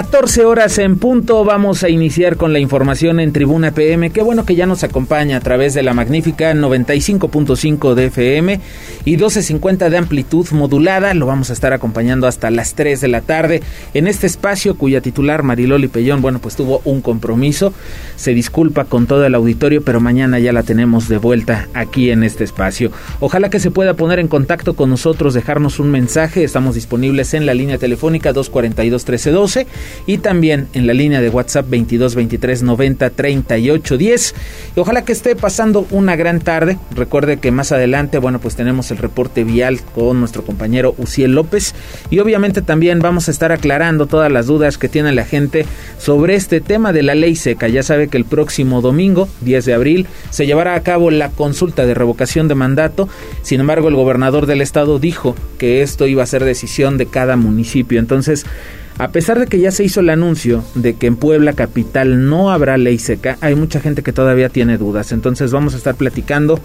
14 horas en punto, vamos a iniciar con la información en Tribuna PM. Qué bueno que ya nos acompaña a través de la magnífica 95.5 de FM y 12.50 de amplitud modulada. Lo vamos a estar acompañando hasta las 3 de la tarde en este espacio cuya titular Mariloli Pellón, bueno, pues tuvo un compromiso. Se disculpa con todo el auditorio, pero mañana ya la tenemos de vuelta aquí en este espacio. Ojalá que se pueda poner en contacto con nosotros, dejarnos un mensaje. Estamos disponibles en la línea telefónica 242 1312 y también en la línea de WhatsApp 22 23 90 38 10. Y ojalá que esté pasando una gran tarde. Recuerde que más adelante, bueno, pues tenemos el reporte vial con nuestro compañero Uciel López y obviamente también vamos a estar aclarando todas las dudas que tiene la gente sobre este tema de la ley seca. Ya sabe que el próximo domingo, 10 de abril, se llevará a cabo la consulta de revocación de mandato. Sin embargo, el gobernador del estado dijo que esto iba a ser decisión de cada municipio. Entonces, a pesar de que ya se hizo el anuncio de que en Puebla capital no habrá ley seca, hay mucha gente que todavía tiene dudas. Entonces vamos a estar platicando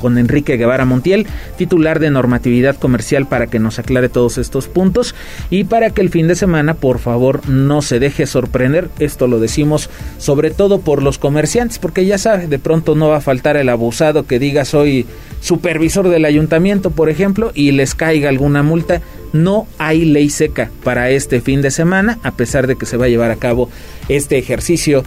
con Enrique Guevara Montiel, titular de normatividad comercial, para que nos aclare todos estos puntos y para que el fin de semana, por favor, no se deje sorprender. Esto lo decimos sobre todo por los comerciantes, porque ya sabe, de pronto no va a faltar el abusado que diga soy supervisor del ayuntamiento, por ejemplo, y les caiga alguna multa. No hay ley seca para este fin de semana, a pesar de que se va a llevar a cabo este ejercicio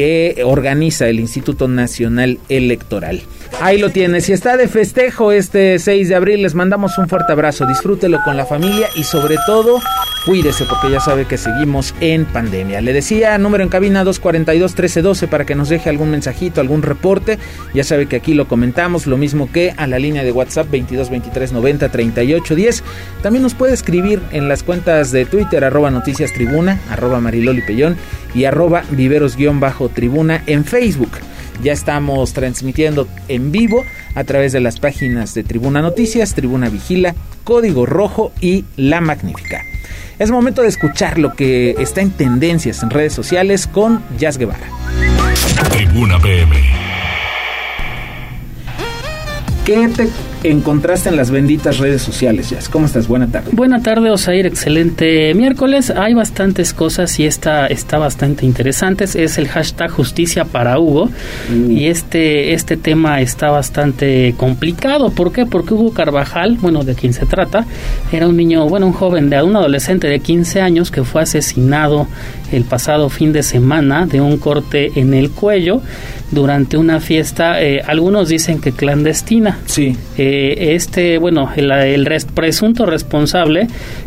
que organiza el Instituto Nacional Electoral. Ahí lo tienes. Si está de festejo este 6 de abril, les mandamos un fuerte abrazo. Disfrútelo con la familia y sobre todo, cuídese porque ya sabe que seguimos en pandemia. Le decía, número en cabina 242-1312 para que nos deje algún mensajito, algún reporte. Ya sabe que aquí lo comentamos, lo mismo que a la línea de WhatsApp 2223903810. También nos puede escribir en las cuentas de Twitter, arroba noticias tribuna, arroba mariloli pellón y arroba viveros-tribuna en Facebook. Ya estamos transmitiendo en vivo a través de las páginas de Tribuna Noticias, Tribuna Vigila, Código Rojo y La Magnífica. Es momento de escuchar lo que está en tendencias en redes sociales con Jazz Guevara. Tribuna PM. ¿Qué te encontraste en las benditas redes sociales, Jazz? ¿Cómo estás? Buena tarde. Buena tarde, Osair. Excelente miércoles. Hay bastantes cosas y esta está bastante interesante. Es el hashtag justicia para Hugo. Mm. Y este, este tema está bastante complicado. ¿Por qué? Porque Hugo Carvajal, bueno, de quien se trata, era un niño, bueno, un joven, de un adolescente de 15 años que fue asesinado el pasado fin de semana de un corte en el cuello durante una fiesta, eh, algunos dicen que clandestina. Sí. Eh, este, bueno, el, el presunto responsable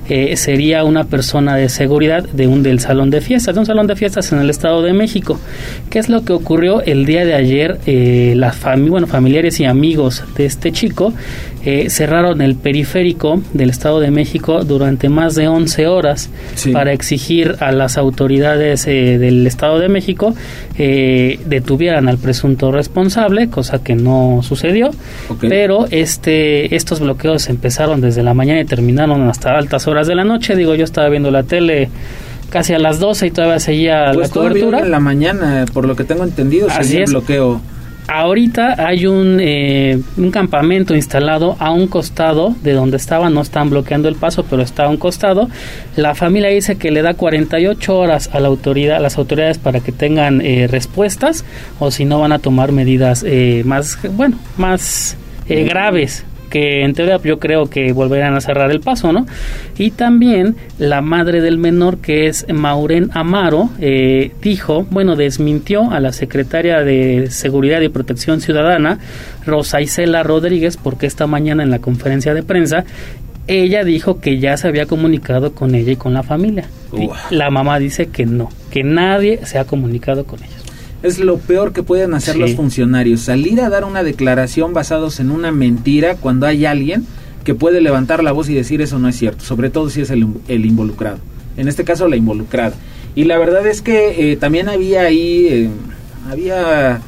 eh, sería una persona de seguridad de un del salón de fiestas, de un salón de fiestas en el Estado de México. ¿Qué es lo que ocurrió el día de ayer? las bueno, familiares y amigos de este chico cerraron el periférico del Estado de México durante más de 11 horas para exigir a las autoridades del Estado de México detuvieran a presunto responsable, cosa que no sucedió, pero este estos bloqueos empezaron desde la mañana y terminaron hasta altas horas de la noche. Digo, yo estaba viendo la tele casi a las 12 y todavía seguía pues la cobertura. en la mañana, por lo que tengo entendido, Así el bloqueo. Ahorita hay un, eh, un campamento instalado a un costado de donde estaban, no están bloqueando el paso, pero está a un costado. La familia dice que le da 48 horas a la autoridad, a las autoridades para que tengan eh, respuestas o si no van a tomar medidas eh, más, bueno, más graves que en teoría yo creo que volverán a cerrar el paso, ¿no? Y también la madre del menor, que es Mauren Amaro, eh, dijo, bueno, desmintió a la secretaria de Seguridad y Protección Ciudadana, Rosa Isela Rodríguez, porque esta mañana en la conferencia de prensa ella dijo que ya se había comunicado con ella y con la familia. La mamá dice que no, que nadie se ha comunicado con ellos. Es lo peor que pueden hacer los funcionarios, salir a dar una declaración basados en una mentira cuando hay alguien que puede levantar la voz y decir eso no es cierto, sobre todo si es el, involucrado. En este caso la involucrada. Y la verdad es que eh, también había ahí, eh, había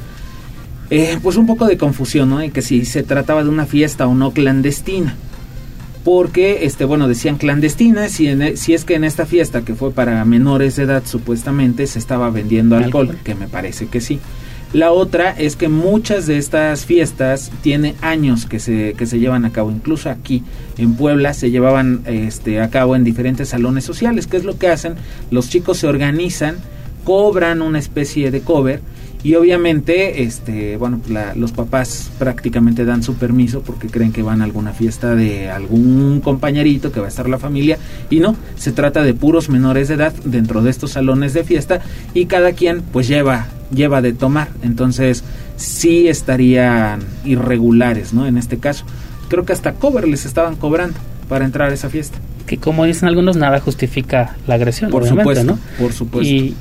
eh, pues un poco de confusión, ¿no? En que si se trataba de una fiesta o no clandestina. Porque, este, bueno, decían clandestina, si, e, si es que en esta fiesta, que fue para menores de edad supuestamente, se estaba vendiendo alcohol, que me parece que sí. La otra es que muchas de estas fiestas tiene años que se, que se llevan a cabo. Incluso aquí en Puebla se llevaban este, a cabo en diferentes salones sociales. ¿Qué es lo que hacen? Los chicos se organizan, cobran una especie de cover y obviamente, este, bueno, los papás prácticamente dan su permiso porque creen que van a alguna fiesta de algún compañerito que va a estar la familia. Y no, se trata de puros menores de edad dentro de estos salones de fiesta y cada quien pues lleva, lleva de tomar. Entonces, sí estarían irregulares, ¿no? En este caso. Creo que hasta cover les estaban cobrando para entrar a esa fiesta. Que como dicen algunos, nada justifica la agresión. Por supuesto, por supuesto. Y,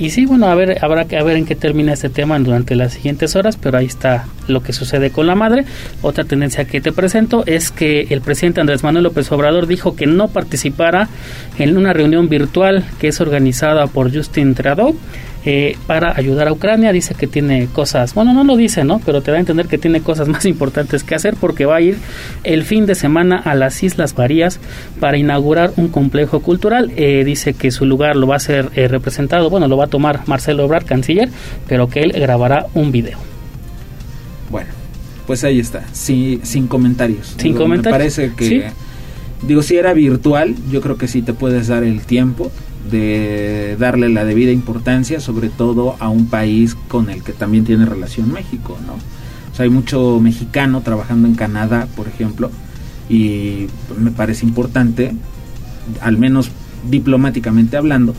y sí, bueno, a ver, habrá que ver en qué termina este tema durante las siguientes horas, pero ahí está lo que sucede con la madre. Otra tendencia que te presento es que el presidente Andrés Manuel López Obrador dijo que no participara en una reunión virtual que es organizada por Justin Trudeau eh, para ayudar a Ucrania. Dice que tiene cosas, bueno, no lo dice, ¿no? Pero te da a entender que tiene cosas más importantes que hacer porque va a ir el fin de semana a las Islas Marías para inaugurar un complejo cultural. Eh, dice que su lugar lo va a ser eh, representado, bueno, lo va a tomar Marcelo Ebrard, canciller, pero que él grabará un video. Bueno, pues ahí está, sí, sin comentarios. Sin comentarios. Me parece que, digo, si era virtual, yo creo que sí te puedes dar el tiempo de darle la debida importancia, sobre todo a un país con el que también tiene relación México, ¿no? O sea, hay mucho mexicano trabajando en Canadá, por ejemplo, y me parece importante, al menos diplomáticamente hablando,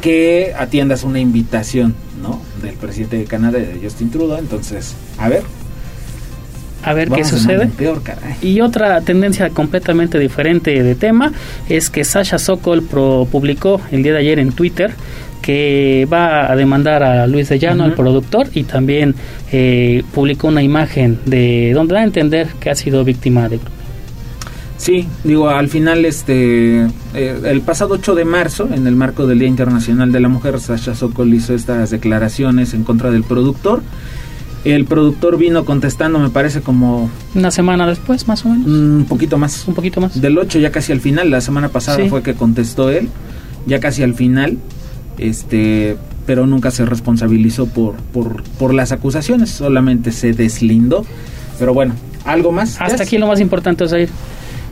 que atiendas una invitación, ¿no? Del presidente de Canadá, Justin Trudeau. Entonces, a ver, a ver qué sucede. Y otra tendencia completamente diferente de tema es que Sasha Sokol publicó el día de ayer en Twitter que va a demandar a Luis de Llano, al productor, y también eh, publicó una imagen de donde da a entender que ha sido víctima de Sí, digo, al final, este, eh, el pasado 8 de marzo, en el marco del Día Internacional de la Mujer, Sasha Sokol hizo estas declaraciones en contra del productor el productor vino contestando, me parece como... Una semana después, más o menos. Un poquito más. Un poquito más. Del 8 ya casi al final, la semana pasada fue que contestó él, ya casi al final, este, pero nunca se responsabilizó por, por, por las acusaciones, solamente se deslindó. Pero bueno, ¿algo más? Hasta aquí lo más importante, Osair.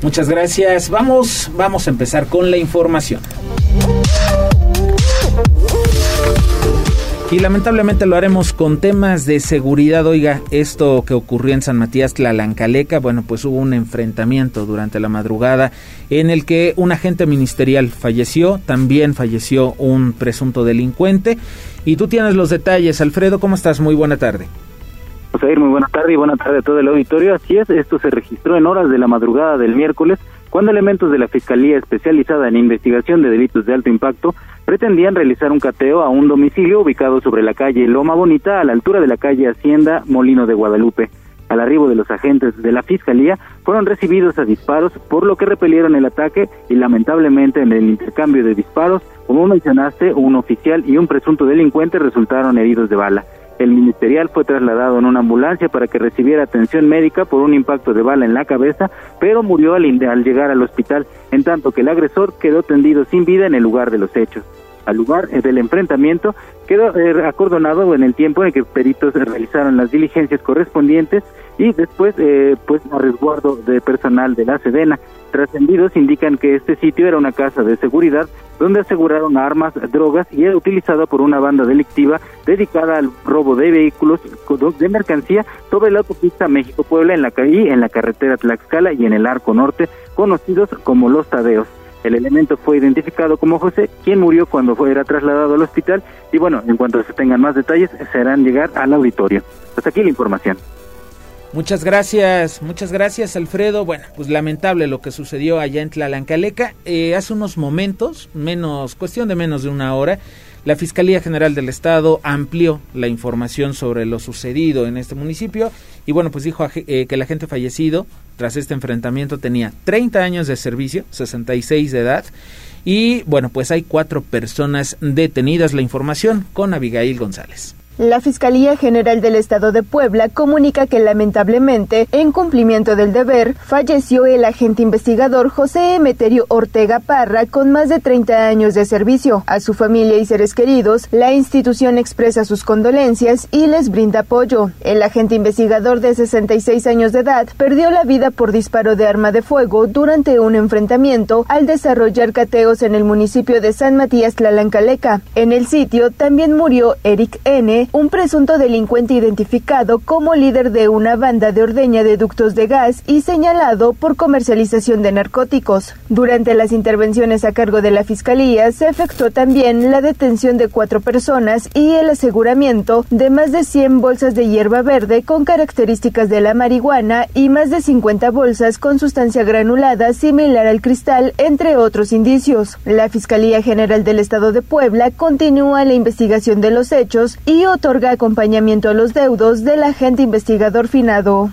Muchas gracias. Vamos, vamos a empezar con la información. Y lamentablemente lo haremos con temas de seguridad. Oiga, esto que ocurrió en San Matías Tlalancaleca, bueno, pues hubo un enfrentamiento durante la madrugada en el que un agente ministerial falleció, también falleció un presunto delincuente. Y tú tienes los detalles, Alfredo, ¿cómo estás? Muy buena tarde. José, muy buena tarde y buena tarde a todo el auditorio. Así es, esto se registró en horas de la madrugada del miércoles cuando elementos de la Fiscalía Especializada en Investigación de Delitos de Alto Impacto pretendían realizar un cateo a un domicilio ubicado sobre la calle Loma Bonita a la altura de la calle Hacienda Molino de Guadalupe. Al arribo de los agentes de la Fiscalía fueron recibidos a disparos, por lo que repelieron el ataque y lamentablemente en el intercambio de disparos, como mencionaste, un oficial y un presunto delincuente resultaron heridos de bala. El ministerial fue trasladado en una ambulancia para que recibiera atención médica por un impacto de bala en la cabeza, pero murió al, al llegar al hospital, en tanto que el agresor quedó tendido sin vida en el lugar de los hechos al lugar eh, del enfrentamiento quedó eh, acordonado en el tiempo en que peritos realizaron las diligencias correspondientes y después eh, pues a resguardo de personal de la Sedena. Trascendidos indican que este sitio era una casa de seguridad donde aseguraron armas, drogas y era utilizado por una banda delictiva dedicada al robo de vehículos de mercancía sobre la autopista México-Puebla en la calle, en la carretera Tlaxcala y en el Arco Norte, conocidos como Los Tadeos. El elemento fue identificado como José, quien murió cuando fue, era trasladado al hospital y bueno, en cuanto se tengan más detalles, se harán llegar al auditorio. Hasta aquí la información. Muchas gracias, muchas gracias Alfredo. Bueno, pues lamentable lo que sucedió allá en Tlalancaleca. Eh, hace unos momentos, menos, cuestión de menos de una hora, La Fiscalía General del Estado amplió la información sobre lo sucedido en este municipio y bueno, pues dijo eh, que el agente fallecido tras este enfrentamiento tenía 30 años de servicio, 66 de edad y bueno, pues hay cuatro personas detenidas. La información con Abigail González. La Fiscalía General del Estado de Puebla comunica que lamentablemente, en cumplimiento del deber, falleció el agente investigador José Emeterio Ortega Parra con más de 30 años de servicio. A su familia y seres queridos, la institución expresa sus condolencias y les brinda apoyo. El agente investigador de 66 años de edad perdió la vida por disparo de arma de fuego durante un enfrentamiento al desarrollar cateos en el municipio de San Matías Tlalancaleca. En el sitio también murió Eric N un presunto delincuente identificado como líder de una banda de ordeña de ductos de gas y señalado por comercialización de narcóticos. Durante las intervenciones a cargo de la Fiscalía se efectuó también la detención de cuatro personas y el aseguramiento de más de 100 bolsas de hierba verde con características de la marihuana y más de 50 bolsas con sustancia granulada similar al cristal, entre otros indicios. La Fiscalía General del Estado de Puebla continúa la investigación de los hechos y otorga acompañamiento a los deudos del agente investigador finado.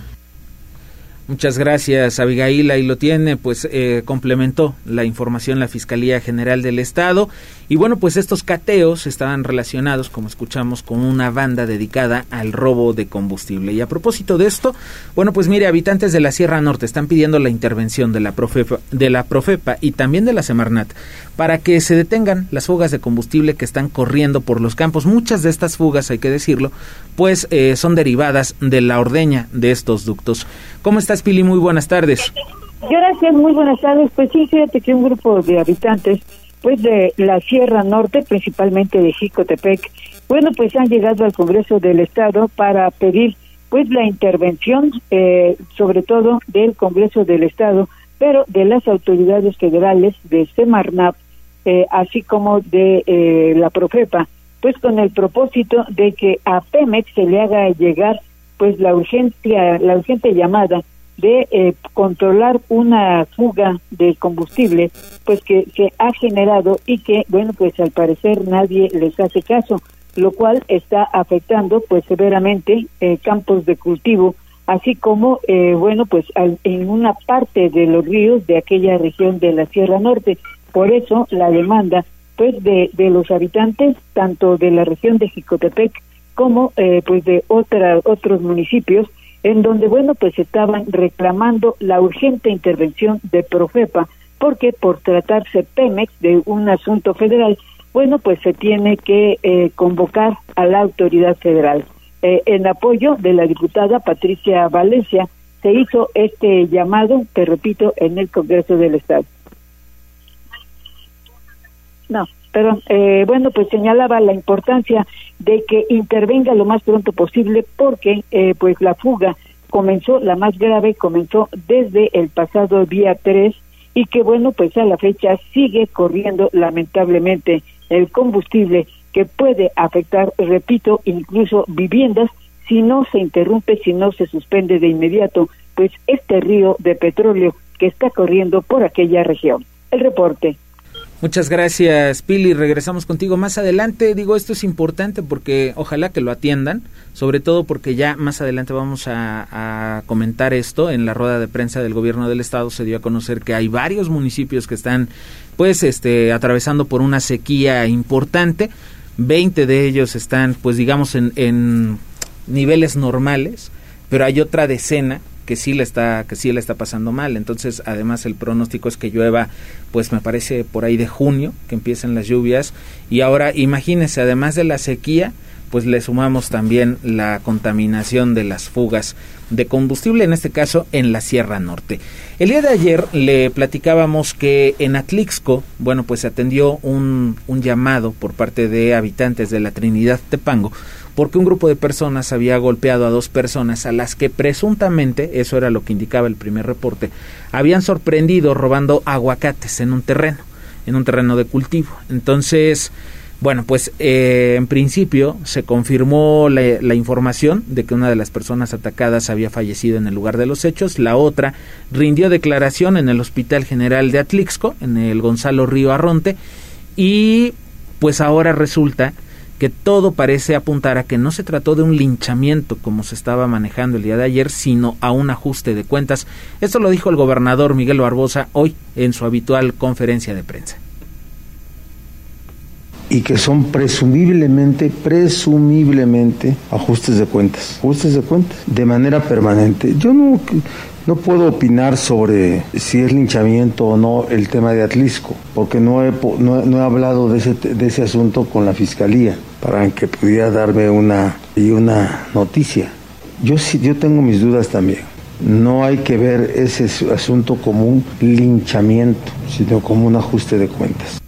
Muchas gracias, Abigail. Ahí lo tiene, pues eh, complementó la información la Fiscalía General del Estado. Y bueno, pues estos cateos estaban relacionados, como escuchamos, con una banda dedicada al robo de combustible. Y a propósito de esto, bueno, pues mire, habitantes de la Sierra Norte están pidiendo la intervención de la Profepa, de la Profepa y también de la Semarnat para que se detengan las fugas de combustible que están corriendo por los campos. Muchas de estas fugas, hay que decirlo, pues eh, son derivadas de la ordeña de estos ductos. ¿Cómo estás, Pili? Muy buenas tardes. Gracias, muy buenas tardes. Pues sí, fíjate que un grupo de habitantes, pues de la Sierra Norte, principalmente de Jicotepec, bueno, pues han llegado al Congreso del Estado para pedir pues la intervención, eh, sobre todo del Congreso del Estado, pero de las autoridades federales de Semarnap, eh, así como de eh, la Profepa, pues con el propósito de que a Pemex se le haga llegar pues la urgencia, la urgente llamada de eh, controlar una fuga de combustible pues que se ha generado y que bueno pues al parecer nadie les hace caso lo cual está afectando pues severamente eh, campos de cultivo así como eh, bueno pues en una parte de los ríos de aquella región de la Sierra Norte. Por eso la demanda pues de, de los habitantes tanto de la región de Jicotepec como eh, pues de otra, otros municipios en donde bueno pues estaban reclamando la urgente intervención de Profepa porque por tratarse Pemex de un asunto federal bueno pues se tiene que eh, convocar a la autoridad federal. Eh, en apoyo de la diputada Patricia Valencia se hizo este llamado te repito en el Congreso del Estado. No pero eh, bueno, pues señalaba la importancia de que intervenga lo más pronto posible porque eh, pues la fuga comenzó, la más grave comenzó desde el pasado día 3 y que bueno, pues a la fecha sigue corriendo lamentablemente el combustible que puede afectar, repito, incluso viviendas si no se interrumpe, si no se suspende de inmediato, pues este río de petróleo que está corriendo por aquella región. El reporte. Muchas gracias, Pili. Regresamos contigo más adelante. Digo, esto es importante porque ojalá que lo atiendan, sobre todo porque ya más adelante vamos a, comentar esto. En la rueda de prensa del gobierno del estado se dio a conocer que hay varios municipios que están, pues, este, atravesando por una sequía importante. Veinte de ellos están, pues, digamos, en, en niveles normales, pero hay otra decena que sí le está que sí le está pasando mal entonces además el pronóstico es que llueva pues me parece por ahí de junio que empiecen las lluvias y ahora imagínense además de la sequía pues le sumamos también la contaminación de las fugas de combustible, en este caso en la Sierra Norte. El día de ayer le platicábamos que en Atlixco, bueno, pues se atendió un, un llamado por parte de habitantes de la Trinidad Tepango porque un grupo de personas había golpeado a dos personas a las que presuntamente, eso era lo que indicaba el primer reporte, habían sorprendido robando aguacates en un terreno, en un terreno de cultivo. Entonces, bueno, pues eh, en principio se confirmó la, la, información de que una de las personas atacadas había fallecido en el lugar de los hechos, la otra rindió declaración en el Hospital General de Atlixco, en el Gonzalo Río Arronte, y pues ahora resulta que todo parece apuntar a que no se trató de un linchamiento como se estaba manejando el día de ayer, sino a un ajuste de cuentas. Esto lo dijo el gobernador Miguel Barbosa hoy en su habitual conferencia de prensa. Y que son presumiblemente, presumiblemente ajustes de cuentas, ajustes de cuentas, de manera permanente. Yo no, no puedo opinar sobre si es linchamiento o no el tema de Atlisco, porque no he, no, he hablado de ese, de ese asunto con la Fiscalía para que pudiera darme una, y una noticia. Yo, yo tengo mis dudas también. No hay que ver ese asunto como un linchamiento, sino como un ajuste de cuentas.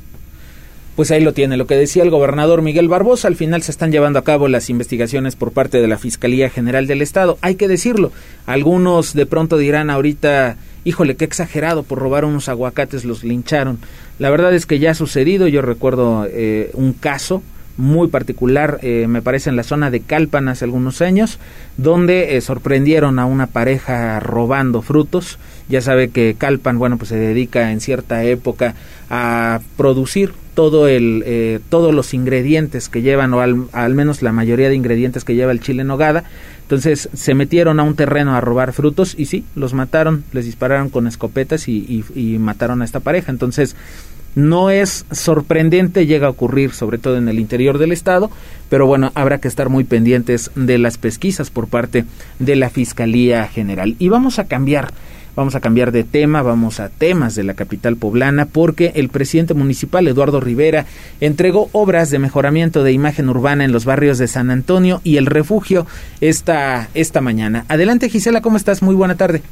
Pues ahí lo tiene, lo que decía el gobernador Miguel Barbosa, al final se están llevando a cabo las investigaciones por parte de la Fiscalía General del Estado. Hay que decirlo, algunos de pronto dirán ahorita, híjole, qué exagerado, por robar unos aguacates los lincharon. La verdad es que ya ha sucedido, yo recuerdo eh, un caso muy particular, eh, me parece en la zona de Calpan hace algunos años, donde eh, sorprendieron a una pareja robando frutos. Ya sabe que Calpan, bueno, pues se dedica en cierta época a producir todo el, eh, todos los ingredientes que llevan, o al, menos la mayoría de ingredientes que lleva el chile en nogada. Entonces se metieron a un terreno a robar frutos y sí, los mataron, les dispararon con escopetas y, y mataron a esta pareja. Entonces, no es sorprendente, llega a ocurrir sobre todo en el interior del estado, pero bueno, habrá que estar muy pendientes de las pesquisas por parte de la Fiscalía General. Y vamos a cambiar Vamos a cambiar de tema, vamos a temas de la capital poblana, porque el presidente municipal Eduardo Rivera entregó obras de mejoramiento de imagen urbana en los barrios de San Antonio y el refugio esta, esta mañana. Adelante Gisela, ¿cómo estás? Muy buena tarde.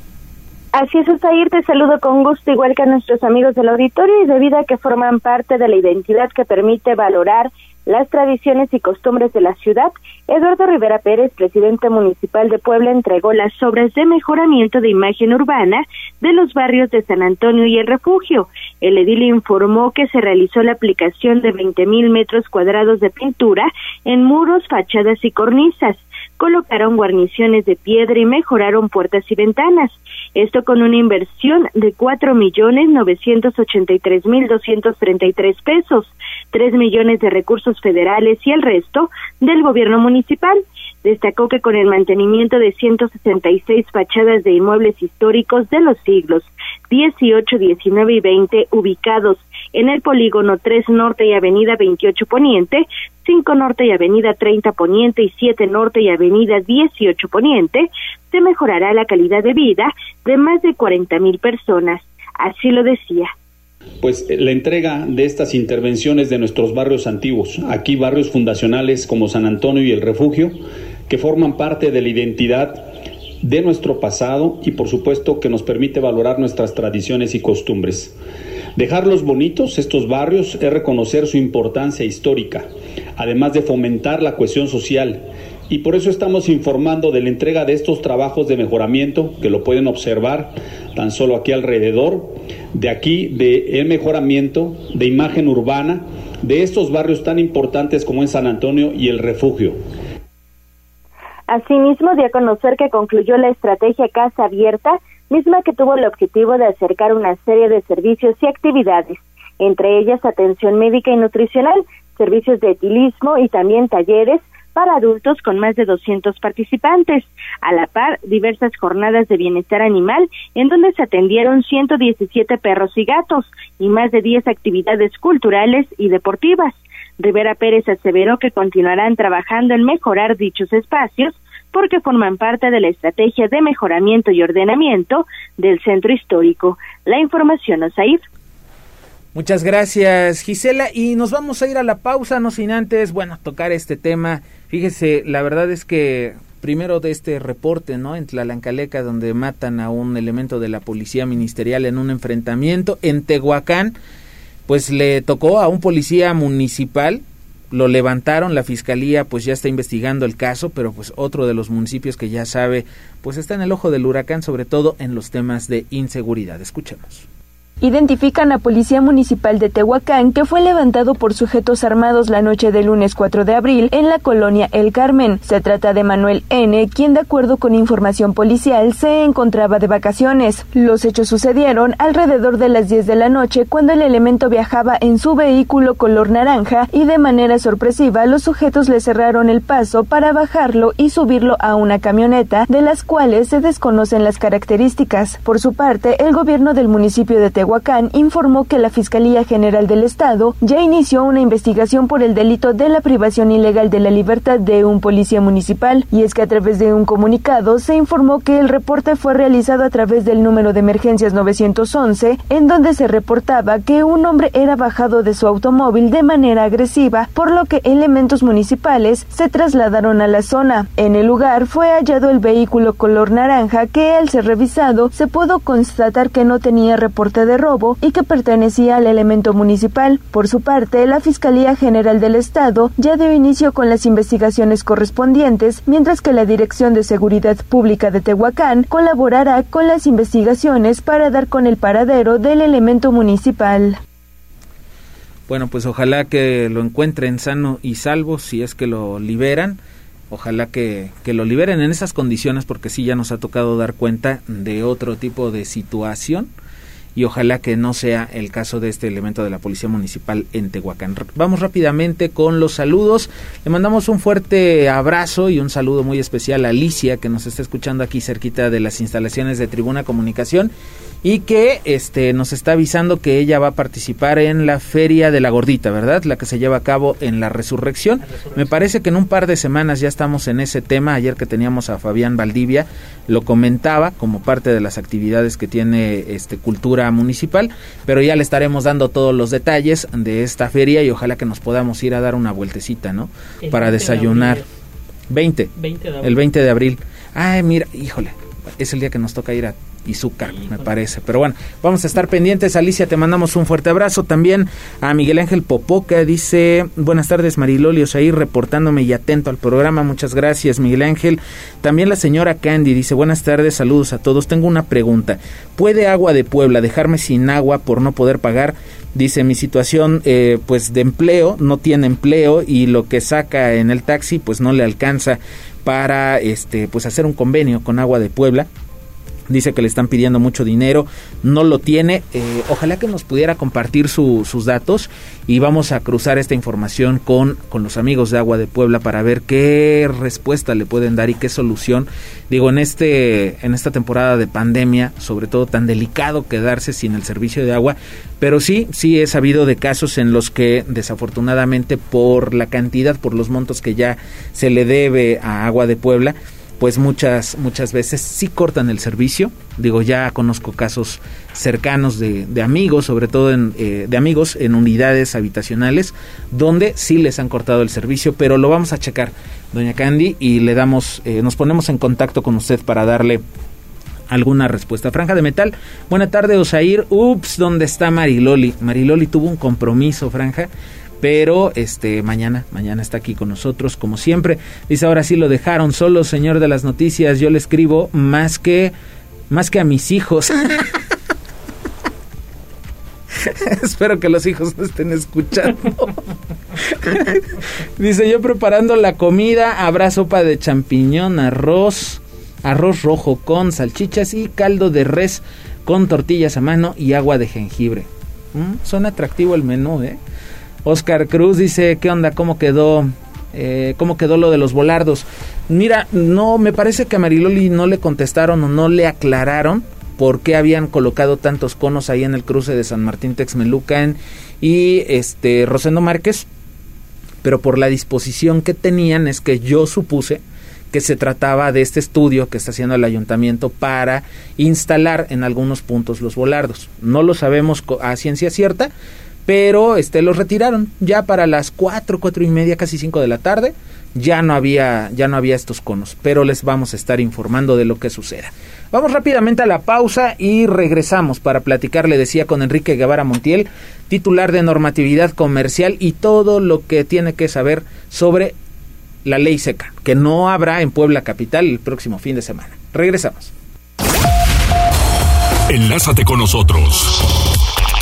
Así es, Osair, te saludo con gusto, igual que a nuestros amigos del auditorio, y debido a que forman parte de la identidad que permite valorar las tradiciones y costumbres de la ciudad, Eduardo Rivera Pérez, presidente municipal de Puebla, entregó las obras de mejoramiento de imagen urbana de los barrios de San Antonio y El Refugio. El edil informó que se realizó la aplicación de 20 mil metros cuadrados de pintura en muros, fachadas y cornisas colocaron guarniciones de piedra y mejoraron puertas y ventanas. Esto con una inversión de cuatro millones novecientos ochenta y tres mil doscientos treinta y tres pesos, tres millones de recursos federales y el resto del gobierno municipal. Destacó que con el mantenimiento de 166 fachadas de inmuebles históricos de los siglos 18, 19 y 20 ubicados en el polígono 3 Norte y Avenida 28 Poniente, 5 Norte y Avenida 30 Poniente y 7 Norte y Avenida 18 Poniente, se mejorará la calidad de vida de más de 40 mil personas. Así lo decía. Pues eh, la entrega de estas intervenciones de nuestros barrios antiguos, aquí barrios fundacionales como San Antonio y el Refugio, que forman parte de la identidad de nuestro pasado y por supuesto que nos permite valorar nuestras tradiciones y costumbres. Dejarlos bonitos, estos barrios, es reconocer su importancia histórica, además de fomentar la cohesión social. Y por eso estamos informando de la entrega de estos trabajos de mejoramiento, que lo pueden observar tan solo aquí alrededor, de aquí, de el mejoramiento de imagen urbana de estos barrios tan importantes como en San Antonio y el refugio. Asimismo, dio a conocer que concluyó la estrategia Casa Abierta, misma que tuvo el objetivo de acercar una serie de servicios y actividades, entre ellas atención médica y nutricional, servicios de etilismo y también talleres para adultos con más de 200 participantes. A la par, diversas jornadas de bienestar animal en donde se atendieron 117 perros y gatos y más de 10 actividades culturales y deportivas. Rivera Pérez aseveró que continuarán trabajando en mejorar dichos espacios porque forman parte de la estrategia de mejoramiento y ordenamiento del centro histórico. La información, Osair. Muchas gracias, Gisela. Y nos vamos a ir a la pausa, no sin antes, bueno, tocar este tema. Fíjese, la verdad es que primero de este reporte, ¿no? En Tlalancaleca, donde matan a un elemento de la policía ministerial en un enfrentamiento. En Tehuacán, pues le tocó a un policía municipal, lo levantaron, la fiscalía pues ya está investigando el caso, pero pues otro de los municipios que ya sabe, pues está en el ojo del huracán, sobre todo en los temas de inseguridad. Escuchemos. Identifican a Policía Municipal de Tehuacán que fue levantado por sujetos armados la noche del lunes 4 de abril en la colonia El Carmen. Se trata de Manuel N., quien de acuerdo con información policial se encontraba de vacaciones. Los hechos sucedieron alrededor de las 10 de la noche cuando el elemento viajaba en su vehículo color naranja y de manera sorpresiva los sujetos le cerraron el paso para bajarlo y subirlo a una camioneta de las cuales se desconocen las características. Por su parte, el gobierno del municipio de Tehuacán informó que la Fiscalía General del Estado ya inició una investigación por el delito de la privación ilegal de la libertad de un policía municipal y es que a través de un comunicado se informó que el reporte fue realizado a través del número de emergencias 911 en donde se reportaba que un hombre era bajado de su automóvil de manera agresiva por lo que elementos municipales se trasladaron a la zona. En el lugar fue hallado el vehículo color naranja que al ser revisado se pudo constatar que no tenía reporte de robo y que pertenecía al elemento municipal. Por su parte, la Fiscalía General del Estado ya dio inicio con las investigaciones correspondientes, mientras que la Dirección de Seguridad Pública de Tehuacán colaborará con las investigaciones para dar con el paradero del elemento municipal. Bueno, pues ojalá que lo encuentren sano y salvo si es que lo liberan. Ojalá que, que, lo liberen en esas condiciones porque sí ya nos ha tocado dar cuenta de otro tipo de situación y ojalá que no sea el caso de este elemento de la Policía Municipal en Tehuacán. Vamos rápidamente con los saludos. Le mandamos un fuerte abrazo y un saludo muy especial a Alicia que nos está escuchando aquí cerquita de las instalaciones de Tribuna Comunicación y que este nos está avisando que ella va a participar en la Feria de la Gordita, ¿verdad? La que se lleva a cabo en la Resurrección. Me parece que en un par de semanas ya estamos en ese tema. Ayer que teníamos a Fabián Valdivia lo comentaba como parte de las actividades que tiene este Cultura Municipal, pero ya le estaremos dando todos los detalles de esta feria y ojalá que nos podamos ir a dar una vueltecita, ¿no? Para desayunar. 20. el 20 de abril. Ay, mira, híjole, es el día que nos toca ir a Izúcar, me parece. Pero bueno, vamos a estar pendientes. Alicia, te mandamos un fuerte abrazo. También a Miguel Ángel Popoca dice, buenas tardes Marilolio, ahí reportándome y atento al programa. Muchas gracias Miguel Ángel. También la señora Candy dice, buenas tardes, saludos a todos. Tengo una pregunta. ¿Puede Agua de Puebla dejarme sin agua por no poder pagar? Dice, mi situación eh, pues de empleo, no tiene empleo y lo que saca en el taxi pues no le alcanza para este pues hacer un convenio con Agua de Puebla dice que le están pidiendo mucho dinero, no lo tiene. Eh, ojalá que nos pudiera compartir sus datos y vamos a cruzar esta información con, con los amigos de Agua de Puebla para ver qué respuesta le pueden dar y qué solución. Digo, en, este, en esta temporada de pandemia, sobre todo tan delicado quedarse sin el servicio de agua, pero sí, sí he sabido de casos en los que desafortunadamente por la cantidad, por los montos que ya se le debe a Agua de Puebla, pues muchas muchas veces sí cortan el servicio digo ya conozco casos cercanos de, de amigos sobre todo en, eh, de amigos en unidades habitacionales donde sí les han cortado el servicio pero lo vamos a checar doña Candy y le damos eh, nos ponemos en contacto con usted para darle alguna respuesta. Franja de metal. Buena tarde, Osair. Ups, ¿dónde está Mariloli? Mariloli tuvo un compromiso, Franja pero este mañana, mañana está aquí con nosotros como siempre. Dice, ahora sí lo dejaron solo, señor de las noticias, yo le escribo más que más que a mis hijos. Espero que los hijos no estén escuchando. Dice yo preparando la comida, habrá sopa de champiñón, arroz, arroz rojo con salchichas y caldo de res con tortillas a mano y agua de jengibre. Mm, suena atractivo el menú, ¿eh? Oscar Cruz dice, ¿qué onda? ¿Cómo quedó? Eh, ¿Cómo quedó lo de los volardos? Mira, no, me parece que a Mariloli no le contestaron o no le aclararon por qué habían colocado tantos conos ahí en el cruce de San Martín Texmelucan y este Rosendo Márquez, pero por la disposición que tenían es que yo supuse que se trataba de este estudio que está haciendo el ayuntamiento para instalar en algunos puntos los volardos. No lo sabemos a ciencia cierta, pero este los retiraron ya para las cuatro, cuatro y media, casi cinco de la tarde. Ya no había, ya no había estos conos, pero les vamos a estar informando de lo que suceda. Vamos rápidamente a la pausa y regresamos para platicar, le decía, con Enrique Guevara Montiel, titular de normatividad comercial y todo lo que tiene que saber sobre la ley seca, que no habrá en Puebla Capital el próximo fin de semana. Regresamos. Enlázate con nosotros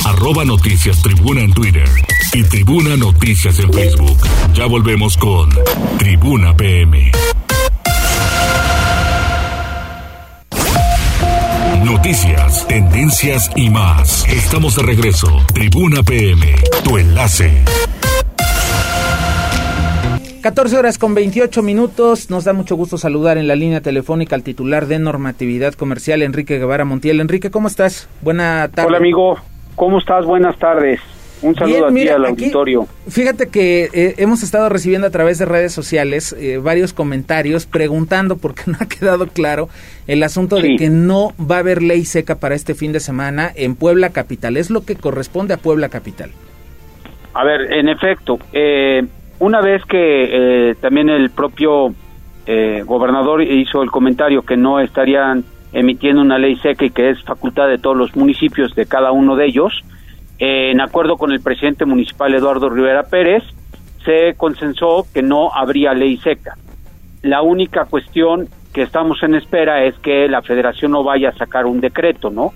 arroba noticias tribuna en Twitter y tribuna noticias en Facebook. Ya volvemos con Tribuna PM. Noticias, tendencias y más. Estamos de regreso. Tribuna PM, tu enlace. 14 horas con 28 minutos. Nos da mucho gusto saludar en la línea telefónica al titular de normatividad comercial, Enrique Guevara Montiel. Enrique, ¿cómo estás? Buena tarde. Hola, amigo. ¿Cómo estás? Buenas tardes. Un saludo a ti al auditorio. Fíjate que eh, hemos estado recibiendo a través de redes sociales eh, varios comentarios preguntando, porque no ha quedado claro, el asunto de que no va a haber ley seca para este fin de semana en Puebla Capital. Es lo que corresponde a Puebla Capital. A ver, en efecto, eh, una vez que eh, también el propio gobernador hizo el comentario que no estarían emitiendo una ley seca y que es facultad de todos los municipios, de cada uno de ellos, eh, en acuerdo con el presidente municipal Eduardo Rivera Pérez, se consensó que no habría ley seca. La única cuestión que estamos en espera es que la federación no vaya a sacar un decreto, ¿no?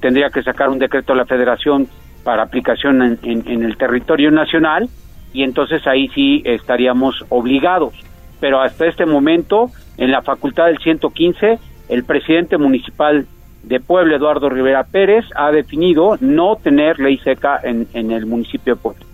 tendría que sacar un decreto la federación para aplicación en el territorio nacional y entonces ahí sí estaríamos obligados. Pero hasta este momento, en la facultad del 115, el presidente municipal de Puebla, Eduardo Rivera Pérez, ha definido no tener ley seca en, el municipio de Puebla.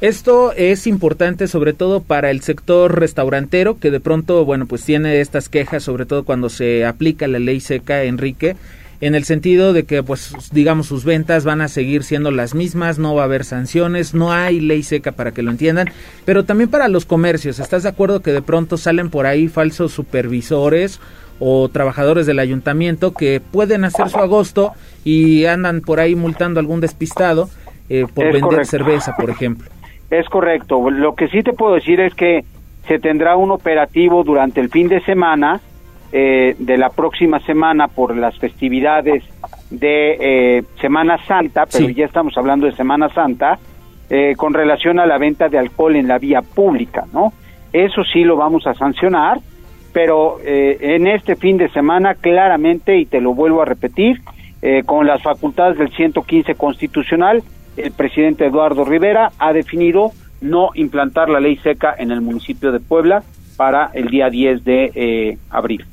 Esto es importante sobre todo para el sector restaurantero que de pronto, bueno, pues tiene estas quejas, sobre todo cuando se aplica la ley seca, Enrique, en el sentido de que, pues, digamos, sus ventas van a seguir siendo las mismas, no va a haber sanciones, no hay ley seca para que lo entiendan, pero también para los comercios, ¿estás de acuerdo que de pronto salen por ahí falsos supervisores o trabajadores del ayuntamiento que pueden hacer su agosto y andan por ahí multando a algún despistado eh, por vender cerveza, por ejemplo? Es correcto. Lo que sí te puedo decir es que se tendrá un operativo durante el fin de semana eh, de la próxima semana por las festividades de eh, Semana Santa, pero ya estamos hablando de Semana Santa, eh, con relación a la venta de alcohol en la vía pública, ¿no? Eso sí lo vamos a sancionar, pero en este fin de semana claramente, y te lo vuelvo a repetir, con las facultades del 115 constitucional, el presidente Eduardo Rivera ha definido no implantar la ley seca en el municipio de Puebla para el día 10 de abril.